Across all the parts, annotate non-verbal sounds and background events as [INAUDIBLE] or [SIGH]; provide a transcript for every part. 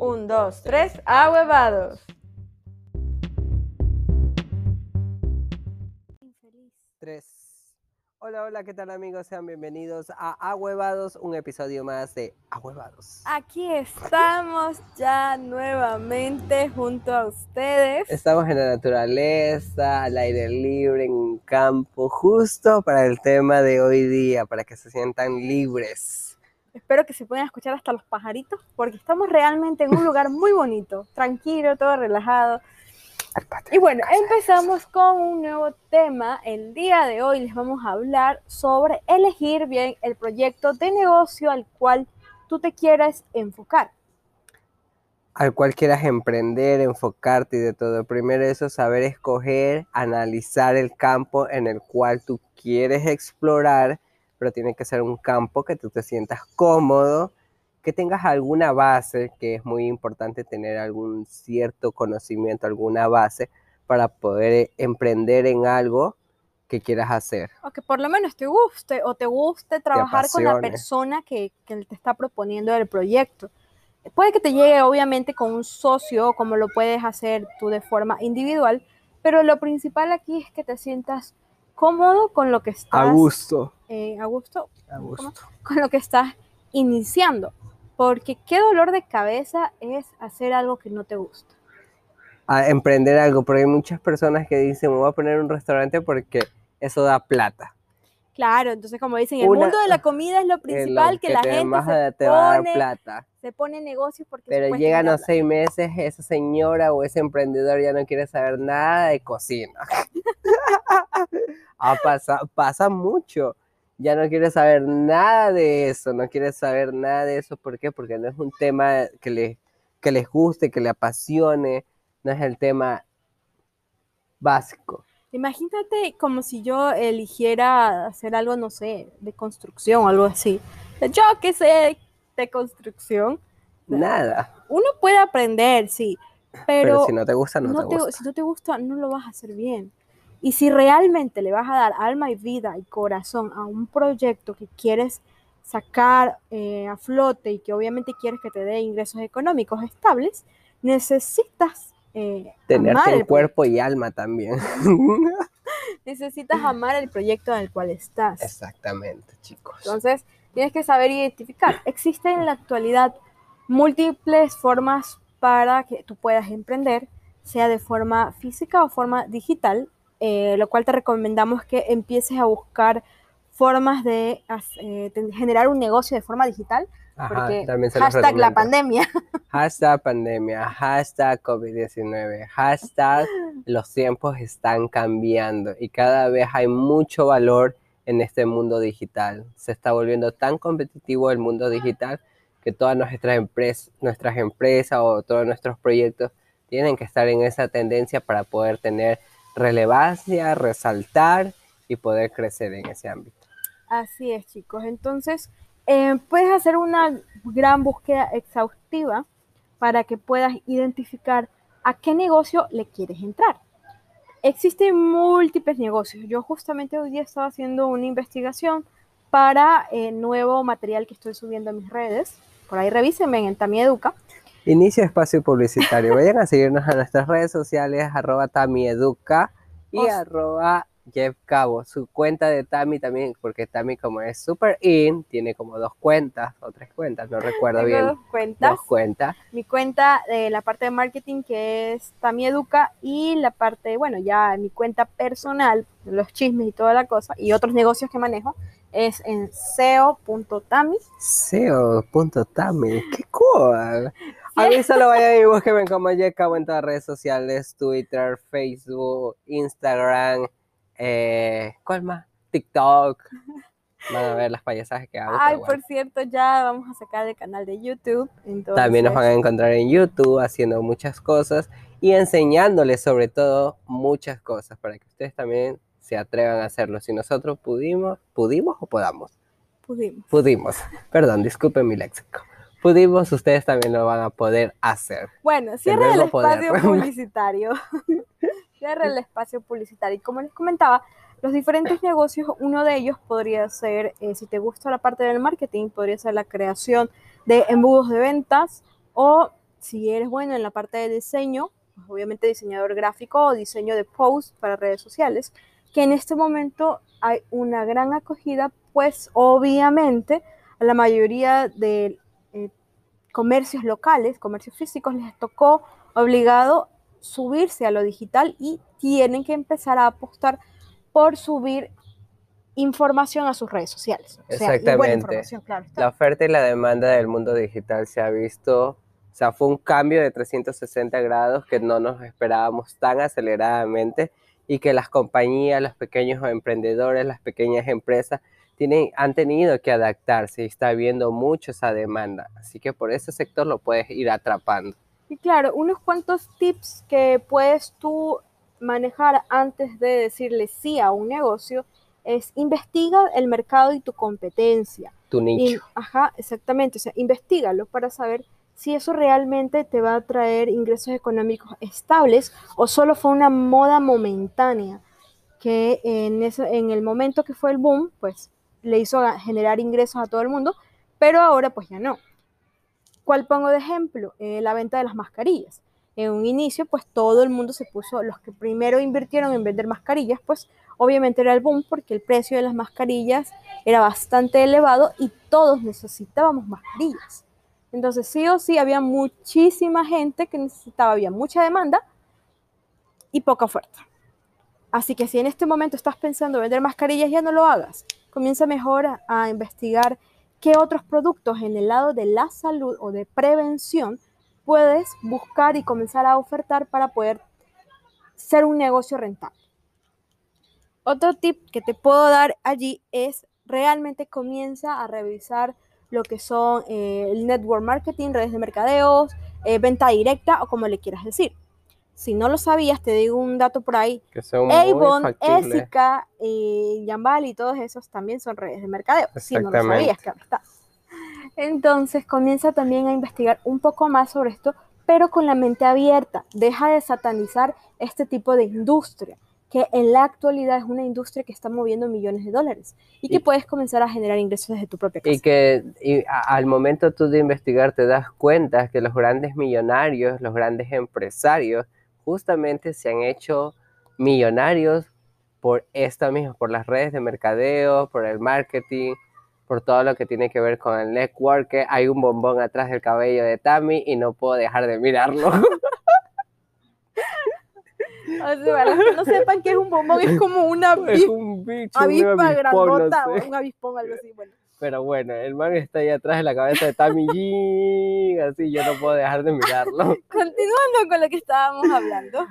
Un, dos, tres, ahuevados. Tres. Hola, hola, ¿qué tal amigos? Sean bienvenidos a Ahuevados, un episodio más de Ahuevados. Aquí estamos ya nuevamente junto a ustedes. Estamos en la naturaleza, al aire libre, en un campo, justo para el tema de hoy día, para que se sientan libres. Espero que se puedan escuchar hasta los pajaritos, porque estamos realmente en un lugar muy bonito, tranquilo, todo relajado. Y bueno, empezamos con un nuevo tema. El día de hoy les vamos a hablar sobre elegir bien el proyecto de negocio al cual tú te quieras enfocar. Al cual quieras emprender, enfocarte y de todo. Primero eso, saber escoger, analizar el campo en el cual tú quieres explorar pero tiene que ser un campo que tú te sientas cómodo, que tengas alguna base, que es muy importante tener algún cierto conocimiento, alguna base para poder emprender en algo que quieras hacer. O que por lo menos te guste o te guste trabajar con la persona que, que te está proponiendo el proyecto. Puede que te llegue obviamente con un socio, como lo puedes hacer tú de forma individual, pero lo principal aquí es que te sientas cómodo con lo que estás. A gusto. Eh, a gusto. A gusto. Con lo que estás iniciando. Porque qué dolor de cabeza es hacer algo que no te gusta. A emprender algo, porque hay muchas personas que dicen, me voy a poner un restaurante porque eso da plata. Claro, entonces como dicen, el mundo de la comida es lo [LAUGHS] principal que, la gente se te va a dar plata. se pone negocios porque Pero llegan los seis meses, esa señora o ese emprendedor ya no quiere saber nada de cocina. [LAUGHS] ah, pasa, pasa mucho. Ya no quiere saber nada de eso, no quiere saber nada de eso. ¿Por qué? Porque no es un tema que, le, que les guste, que le apasione, no es el tema básico. Imagínate como si yo eligiera hacer algo, no sé, de construcción o algo así. Yo que sé de construcción. Nada. Uno puede aprender, sí, pero, si no te gusta, no, te, gusta. Si no te gusta, no lo vas a hacer bien. Y si realmente le vas a dar alma y vida y corazón a un proyecto que quieres sacar eh, a flote y que obviamente quieres que te dé ingresos económicos estables, necesitas eh, Tenerte el cuerpo y alma también. [LAUGHS] Necesitas amar el proyecto en el cual estás. Exactamente, chicos. Entonces, tienes que saber identificar. Existen en la actualidad múltiples formas para que tú puedas emprender, sea de forma física o forma digital, eh, lo cual te recomendamos que empieces a buscar formas de eh, generar un negocio de forma digital porque hashtag la pandemia. Hashtag pandemia, hashtag COVID-19, hashtag [LAUGHS] los tiempos están cambiando y cada vez hay mucho valor en este mundo digital. Se está volviendo tan competitivo el mundo digital que todas nuestras empresas, nuestras empresas o todos nuestros proyectos tienen que estar en esa tendencia para poder tener relevancia, resaltar y poder crecer en ese ámbito. Así es, chicos. Entonces, eh, puedes hacer una gran búsqueda exhaustiva para que puedas identificar a qué negocio le quieres entrar. Existen múltiples negocios. Yo justamente hoy día estaba haciendo una investigación para el eh, nuevo material que estoy subiendo a mis redes. Por ahí revísenme en Tamieduca. Inicio espacio publicitario. Vayan a seguirnos a nuestras redes sociales, arroba Tamieduca y arroba Jeff Cabo, su cuenta de Tami también, porque Tami como es super in, tiene como dos cuentas o tres cuentas, no recuerdo bien. Dos cuentas. Dos cuentas. Mi cuenta de la parte de marketing que es Tami Educa y la parte, bueno, ya mi cuenta personal, los chismes y toda la cosa y otros negocios que manejo es en seo.tami. Seo.tami, qué cool. A mí solo [LAUGHS] vayan y búsquenme como Jeff Cabo en todas las redes sociales, Twitter, Facebook, Instagram, eh, ¿Cuál más? TikTok. [LAUGHS] Van a ver las payasajes que hago. Ay, por cierto, ya vamos a sacar el canal de YouTube. También nos van a encontrar en YouTube haciendo muchas cosas y enseñándoles sobre todo muchas cosas para que ustedes también se atrevan a hacerlo. Si nosotros pudimos, ¿pudimos o podamos? Pudimos. Pudimos. [LAUGHS] Perdón, disculpen mi léxico. Pudimos, ustedes también lo van a poder hacer. Bueno, cierra el espacio [LAUGHS] publicitario. Cierra el espacio publicitario. Y como les comentaba, los diferentes negocios, uno de ellos podría ser, eh, si te gusta la parte del marketing, podría ser la creación de embudos de ventas o si eres bueno en la parte de diseño, pues obviamente diseñador gráfico o diseño de post para redes sociales, que en este momento hay una gran acogida, pues obviamente a la mayoría de eh, comercios locales, comercios físicos, les tocó obligado subirse a lo digital y tienen que empezar a apostar por subir información a sus redes sociales. O sea, Exactamente. Claro, la oferta y la demanda del mundo digital se ha visto, o sea, fue un cambio de 360 grados que no nos esperábamos tan aceleradamente y que las compañías, los pequeños emprendedores, las pequeñas empresas tienen, han tenido que adaptarse y está habiendo mucho esa demanda. Así que por ese sector lo puedes ir atrapando. Y claro, unos cuantos tips que puedes tú manejar antes de decirle sí a un negocio es investiga el mercado y tu competencia. Tu nicho. ajá, exactamente. O sea, investigalo para saber si eso realmente te va a traer ingresos económicos estables o solo fue una moda momentánea que en, en el momento que fue el boom, pues le hizo generar ingresos a todo el mundo, pero ahora pues ya no. ¿Cuál pongo de ejemplo? Eh, la venta de las mascarillas. En un inicio, pues todo el mundo se puso, los que primero invirtieron en vender mascarillas, pues obviamente era el boom porque el precio de las mascarillas era bastante elevado y todos necesitábamos mascarillas. Entonces sí o sí había muchísima gente que necesitaba, había mucha demanda y poca oferta. Así que si en este momento estás pensando en vender mascarillas, ya no lo hagas. Comienza mejor a, investigar qué otros productos en el lado de la salud o de prevención puedes buscar y comenzar a ofertar para poder ser un negocio rentable. Otro tip que te puedo dar allí es realmente comienza a revisar lo que son eh, el network marketing, redes de mercadeos, eh, venta directa o como le quieras decir. Si no lo sabías, te digo un dato por ahí. Que son Avon, Esica, eh, Yambal y todos esos también son redes de mercadeo. Si no lo sabías, claro está. Entonces comienza también a investigar un poco más sobre esto, pero con la mente abierta. Deja de satanizar este tipo de industria que en la actualidad es una industria que está moviendo millones de dólares y que puedes comenzar a generar ingresos desde tu propia casa. Y que al momento tú de investigar te das cuenta que los grandes millonarios, los grandes empresarios, justamente se han hecho millonarios por esto mismo, por las redes de mercadeo, por el marketing, por todo lo que tiene que ver con el network. Hay un bombón atrás del cabello de Tammy y no puedo dejar de mirarlo. [LAUGHS] O sea, para los que no sepan qué es un bombón, es como una es un bicho, avispa grandota o un avispón, algo así. Bueno. Pero bueno, el man está ahí atrás de la cabeza de Tammy G, así yo no puedo dejar de mirarlo. [LAUGHS] Continuando con lo que estábamos hablando.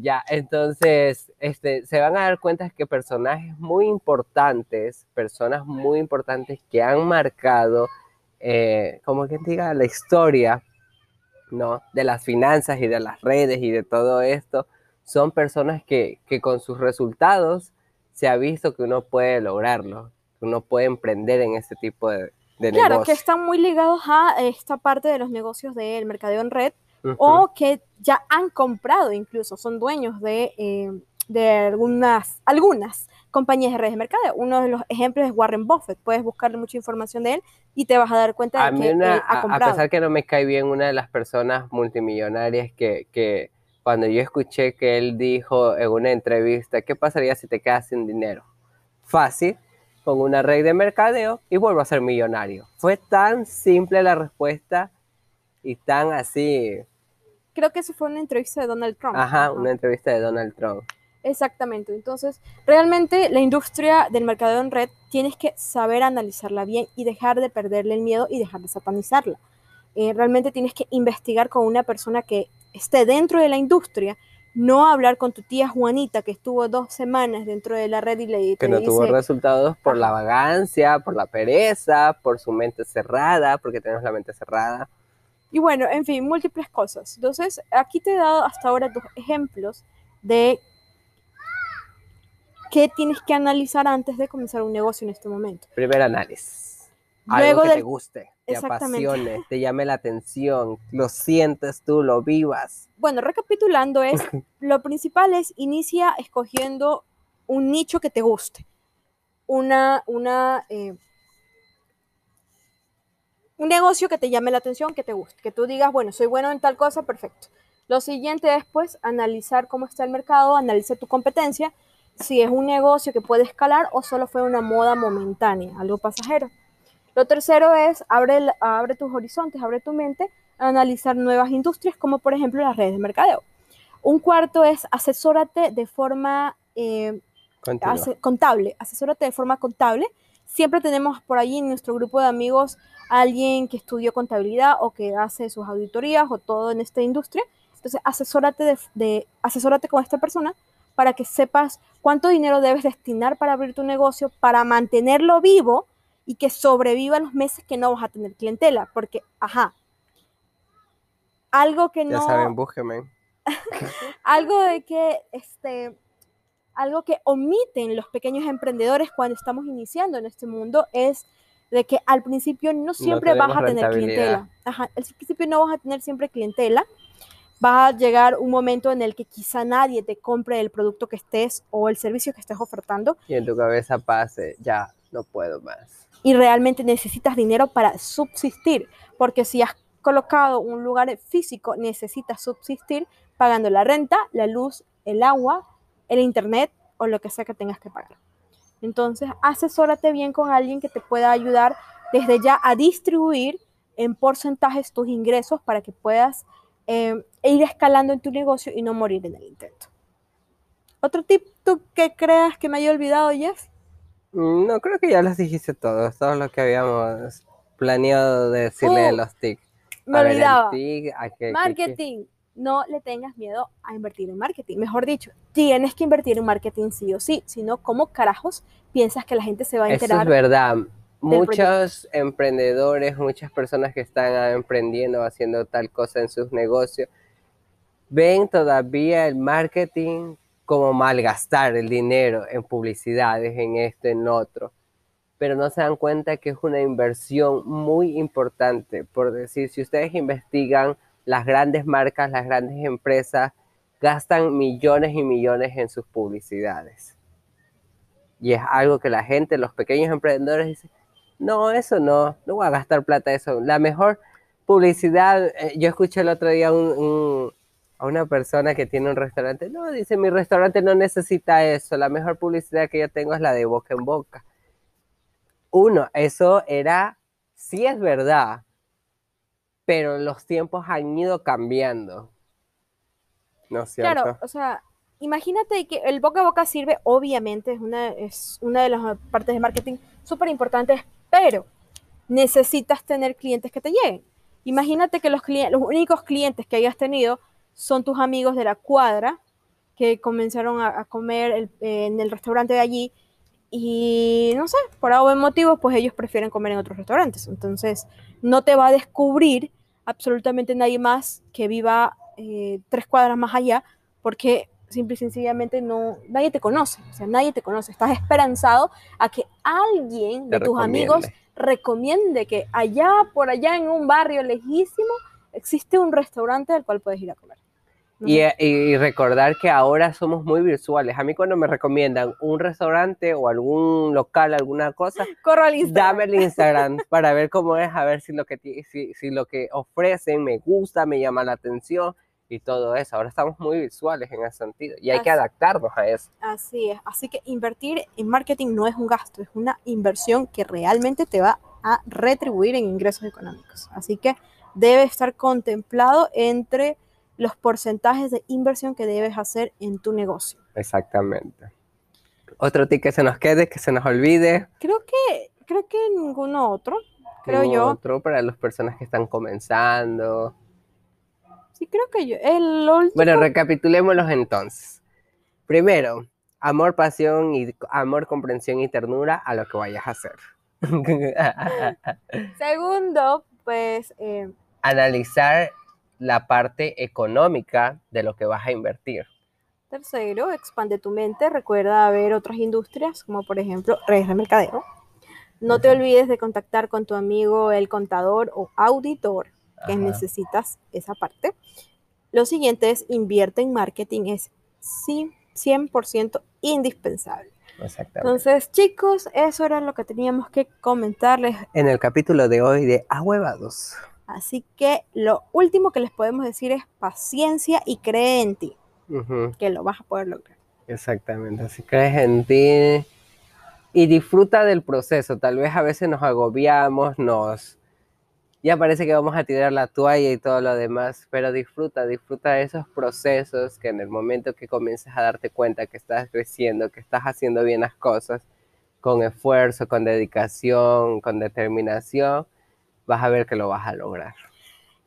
Ya, entonces, este, se van a dar cuenta que personajes muy importantes, personas muy importantes que han marcado, eh, como quien diga, la historia, ¿no? De las finanzas y de las redes y de todo esto, son personas que, que con sus resultados se ha visto que uno puede lograrlo uno puede emprender en este tipo de, de claro, que están muy ligados a esta parte de los negocios del mercadeo en red o que ya han comprado incluso, son dueños de, eh, de algunas, algunas compañías de redes de mercadeo. Uno de los ejemplos es Warren Buffett. Puedes buscarle mucha información de él y te vas a dar cuenta de que él ha comprado. A pesar que no me cae bien una de las personas multimillonarias que, que cuando yo escuché que él dijo en una entrevista, ¿qué pasaría si te quedas sin dinero? Fácil, con una red de mercadeo y vuelvo a ser millonario. Fue tan simple la respuesta y tan así. Creo que eso fue una entrevista de Donald Trump. Ajá, una entrevista de Donald Trump. Exactamente. Entonces, realmente la industria del mercadeo en red tienes que saber analizarla bien y dejar de perderle el miedo y dejar de satanizarla. Eh, realmente tienes que investigar con una persona que esté dentro de la industria no hablar con tu tía Juanita que estuvo dos semanas dentro de la red y le que no tuvo resultados por la vagancia, por la pereza, por su mente cerrada, porque tenemos la mente cerrada. Y bueno, en fin, múltiples cosas. Entonces, aquí te he dado hasta ahora dos ejemplos de qué tienes que analizar antes de comenzar un negocio en este momento. Primer análisis. Algo que te guste te apasione, te llame la atención, lo sientes tú, lo vivas. Bueno, recapitulando es, [LAUGHS] lo principal es inicia escogiendo un nicho que te guste, una, una, eh, un negocio que te llame la atención, que te guste, que tú digas, bueno, soy bueno en tal cosa, perfecto. Lo siguiente es, pues, analizar cómo está el mercado, analizar tu competencia, si es un negocio que puede escalar o solo fue una moda momentánea, algo pasajero. Lo tercero es, abre, abre tus horizontes, abre tu mente a analizar nuevas industrias, como por ejemplo las redes de mercadeo. Un cuarto es, asesórate de forma eh, contable, asesórate de forma contable. Siempre tenemos por allí en nuestro grupo de amigos alguien que estudió contabilidad o que hace sus auditorías o todo en esta industria. Entonces, asesórate, de, de, asesórate con esta persona para que sepas cuánto dinero debes destinar para abrir tu negocio, para mantenerlo vivo y que sobreviva los meses que no vas a tener clientela. Porque, ajá, algo que no... Ya saben, búsquenme. [LAUGHS] algo de que, este, algo que omiten los pequeños emprendedores cuando estamos iniciando en este mundo es de que al principio no siempre vas a tener clientela. Ajá, al principio no vas a tener siempre clientela. Va a llegar un momento en el que quizá nadie te compre el producto que estés o el servicio que estés ofertando. Y en tu cabeza pase, ya, no puedo más. Y realmente necesitas dinero para subsistir, porque si has colocado un lugar físico, necesitas subsistir pagando la renta, la luz, el agua, el internet o lo que sea que tengas que pagar. Entonces, asesórate bien con alguien que te pueda ayudar desde ya a distribuir en porcentajes tus ingresos para que puedas eh, ir escalando en tu negocio y no morir en el intento. ¿Otro tip tú que creas que me haya olvidado, Jeff? Mm, no, creo que ya los dijiste todos, todos los que habíamos planeado decirle de uh, los tics. Me olvidaba. Marketing no le tengas miedo a invertir en marketing. Mejor dicho, tienes que invertir en marketing sí o sí, si no, ¿cómo carajos piensas que la gente se va a enterar? Eso es verdad. Muchos emprendedores, muchas personas que están emprendiendo, haciendo tal cosa en sus negocios, ven todavía el marketing como malgastar el dinero en publicidades, en esto, en otro. Pero no se dan cuenta que es una inversión muy importante. Por decir, si ustedes investigan las grandes marcas, las grandes empresas gastan millones y millones en sus publicidades. Y es algo que la gente, los pequeños emprendedores dicen, no, eso no, no voy a gastar plata eso. La mejor publicidad, eh, yo escuché el otro día a una persona que tiene un restaurante, no, dice, mi restaurante no necesita eso, la mejor publicidad que yo tengo es la de boca en boca. Uno, eso era, sí es verdad, pero los tiempos han ido cambiando. ¿No es cierto? Claro, o sea, imagínate que el boca a boca sirve, obviamente, es una, es una de las partes de marketing súper importantes, pero necesitas tener clientes que te lleguen. Imagínate que los, los únicos clientes que hayas tenido son tus amigos de la cuadra que comenzaron a, comer en el restaurante de allí y no sé, por algún motivo, pues ellos prefieren comer en otros restaurantes. Entonces, no te va a descubrir absolutamente nadie más que viva eh, tres cuadras más allá, porque simple y sencillamente no, nadie te conoce, o sea, nadie te conoce. Estás esperanzado a que alguien de tus amigos recomiende que allá, por allá en un barrio lejísimo, existe un restaurante al cual puedes ir a comer. Y, recordar que ahora somos muy visuales. A mí cuando me recomiendan un restaurante o algún local, alguna cosa, Corro dame el Instagram [LAUGHS] para ver cómo es, a ver si lo que, si, si lo que ofrecen me gusta, me llama la atención y todo eso. Ahora estamos muy visuales en ese sentido y hay que adaptarnos a eso. Así es. Así que invertir en marketing no es un gasto, es una inversión que realmente te va a retribuir en ingresos económicos. Así que debe estar contemplado entre los porcentajes de inversión que debes hacer en tu negocio. Exactamente. Otro tip que se nos quede, que se nos olvide. Creo que, creo que ninguno otro, creo yo. Otro para las personas que están comenzando. Sí, creo que yo. El último... Bueno, recapitulémoslos entonces. Primero, amor, pasión y amor, comprensión y ternura a lo que vayas a hacer. [LAUGHS] Segundo, pues... Eh, Analizar la parte económica de lo que vas a invertir. Tercero, expande tu mente. Recuerda ver otras industrias, como por ejemplo redes de mercadeo. No te olvides de contactar con tu amigo el contador o auditor que necesitas esa parte. Lo siguiente es invierte en marketing, es 100% indispensable. Exactamente. Entonces, chicos, eso era lo que teníamos que comentarles. En el capítulo de hoy de Ahuevados. Así que lo último que les podemos decir es paciencia y cree en ti, que lo vas a poder lograr. Exactamente. Así crees en ti y disfruta del proceso. Tal vez a veces nos agobiamos, nos... Ya parece que vamos a tirar la toalla y todo lo demás, pero disfruta, disfruta de esos procesos que en el momento que comiences a darte cuenta que estás creciendo, que estás haciendo bien las cosas, con esfuerzo, con dedicación, con determinación, vas a ver que lo vas a lograr.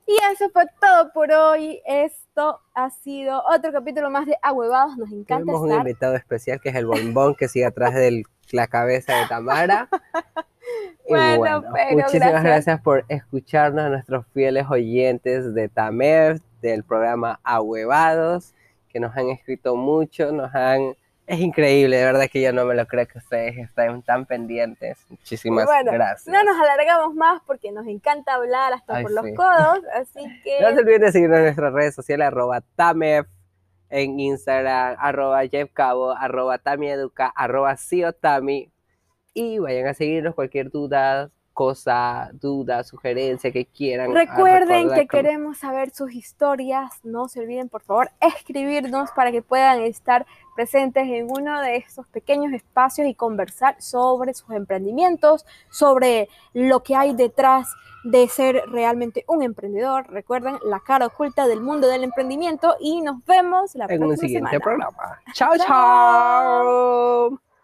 Y eso fue todo por hoy. Esto ha sido otro capítulo más de Ahuevados. Nos encanta Tenemos un estar. invitado especial que es el bombón que sigue atrás de la cabeza de Tamara. [LAUGHS] Y Bueno, pero muchísimas gracias. gracias. por escucharnos a nuestros fieles oyentes de Tamer, del programa Ahuevados, que nos han escrito mucho, nos han... Es increíble, de verdad que yo no me lo creo que ustedes estén tan pendientes. Muchísimas Bueno, gracias. No nos alargamos más porque nos encanta hablar hasta Ay, por los codos. [LAUGHS] Así que. No se olviden de seguirnos en nuestras redes sociales, arroba Tamef en Instagram, arroba Jeff Cabo, arroba Tamieduca, arroba Siotami. Y vayan a seguirnos cualquier duda, cosa, duda, sugerencia que quieran. Recuerden que con- queremos saber sus historias. No se olviden, por favor, escribirnos para que puedan estar presentes en uno de estos pequeños espacios y conversar sobre sus emprendimientos, sobre lo que hay detrás de ser realmente un emprendedor. Recuerden la cara oculta del mundo del emprendimiento y nos vemos la en un próxima siguiente semana. programa. Chao, chao.